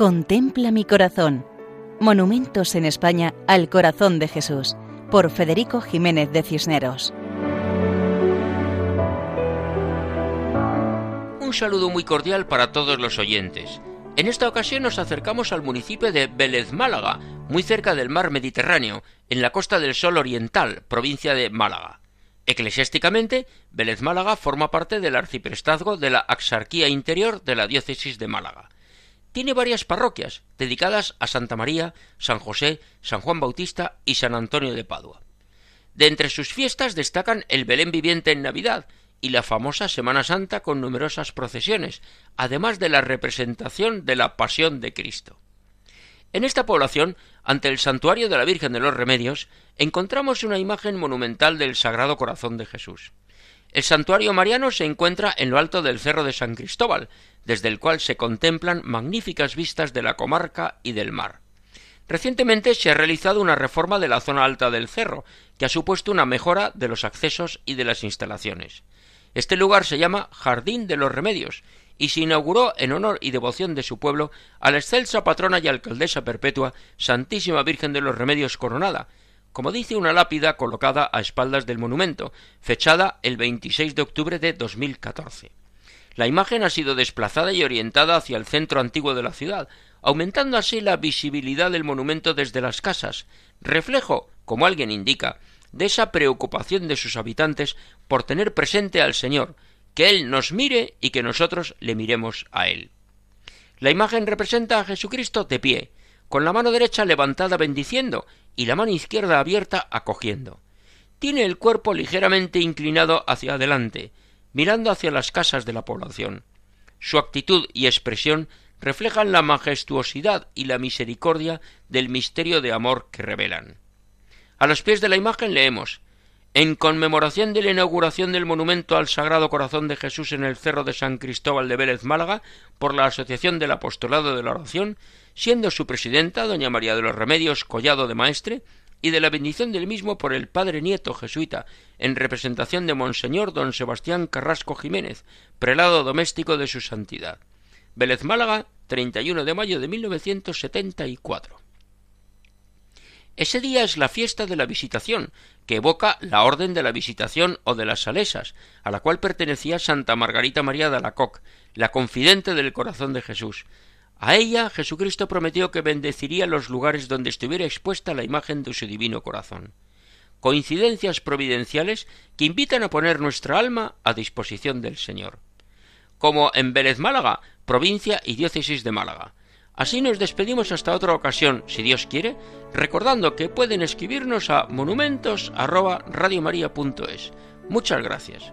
Contempla mi corazón. Monumentos en España al corazón de Jesús, por Federico Jiménez de Cisneros. Un saludo muy cordial para todos los oyentes. En esta ocasión nos acercamos al municipio de Vélez Málaga, muy cerca del mar Mediterráneo, en la costa del Sol Oriental, provincia de Málaga. Eclesiásticamente, Vélez Málaga forma parte del arciprestazgo de la Axarquía Interior de la diócesis de Málaga. Tiene varias parroquias dedicadas a Santa María, San José, San Juan Bautista y San Antonio de Padua. De entre sus fiestas destacan el Belén viviente en Navidad y la famosa Semana Santa con numerosas procesiones, además de la representación de la Pasión de Cristo. En esta población, ante el santuario de la Virgen de los Remedios, encontramos una imagen monumental del Sagrado Corazón de Jesús. El santuario mariano se encuentra en lo alto del Cerro de San Cristóbal, desde el cual se contemplan magníficas vistas de la comarca y del mar. Recientemente se ha realizado una reforma de la zona alta del cerro, que ha supuesto una mejora de los accesos y de las instalaciones. Este lugar se llama Jardín de los Remedios y se inauguró en honor y devoción de su pueblo a la excelsa patrona y alcaldesa perpetua Santísima Virgen de los Remedios Coronada, como dice una lápida colocada a espaldas del monumento, fechada el 26 de octubre de 2014. La imagen ha sido desplazada y orientada hacia el centro antiguo de la ciudad, aumentando así la visibilidad del monumento desde las casas, reflejo, como alguien indica, de esa preocupación de sus habitantes por tener presente al Señor, que Él nos mire y que nosotros le miremos a Él. La imagen representa a Jesucristo de pie, con la mano derecha levantada bendiciendo y la mano izquierda abierta acogiendo. Tiene el cuerpo ligeramente inclinado hacia adelante, mirando hacia las casas de la población. Su actitud y expresión reflejan la majestuosidad y la misericordia del misterio de amor que revelan. A los pies de la imagen leemos en conmemoración de la inauguración del monumento al Sagrado Corazón de Jesús en el Cerro de San Cristóbal de Vélez Málaga por la Asociación del Apostolado de la Oración, siendo su presidenta doña María de los Remedios Collado de Maestre, y de la bendición del mismo por el padre nieto jesuita, en representación de Monseñor don Sebastián Carrasco Jiménez, prelado doméstico de su santidad. Vélez Málaga, 31 de mayo de 1974. Ese día es la fiesta de la Visitación, que evoca la Orden de la Visitación o de las Salesas, a la cual pertenecía Santa Margarita María de Alacoc, la confidente del corazón de Jesús. A ella Jesucristo prometió que bendeciría los lugares donde estuviera expuesta la imagen de su divino corazón. Coincidencias providenciales que invitan a poner nuestra alma a disposición del Señor. Como en Vélez Málaga, provincia y diócesis de Málaga. Así nos despedimos hasta otra ocasión, si Dios quiere, recordando que pueden escribirnos a monumentos@radiomaria.es. Muchas gracias.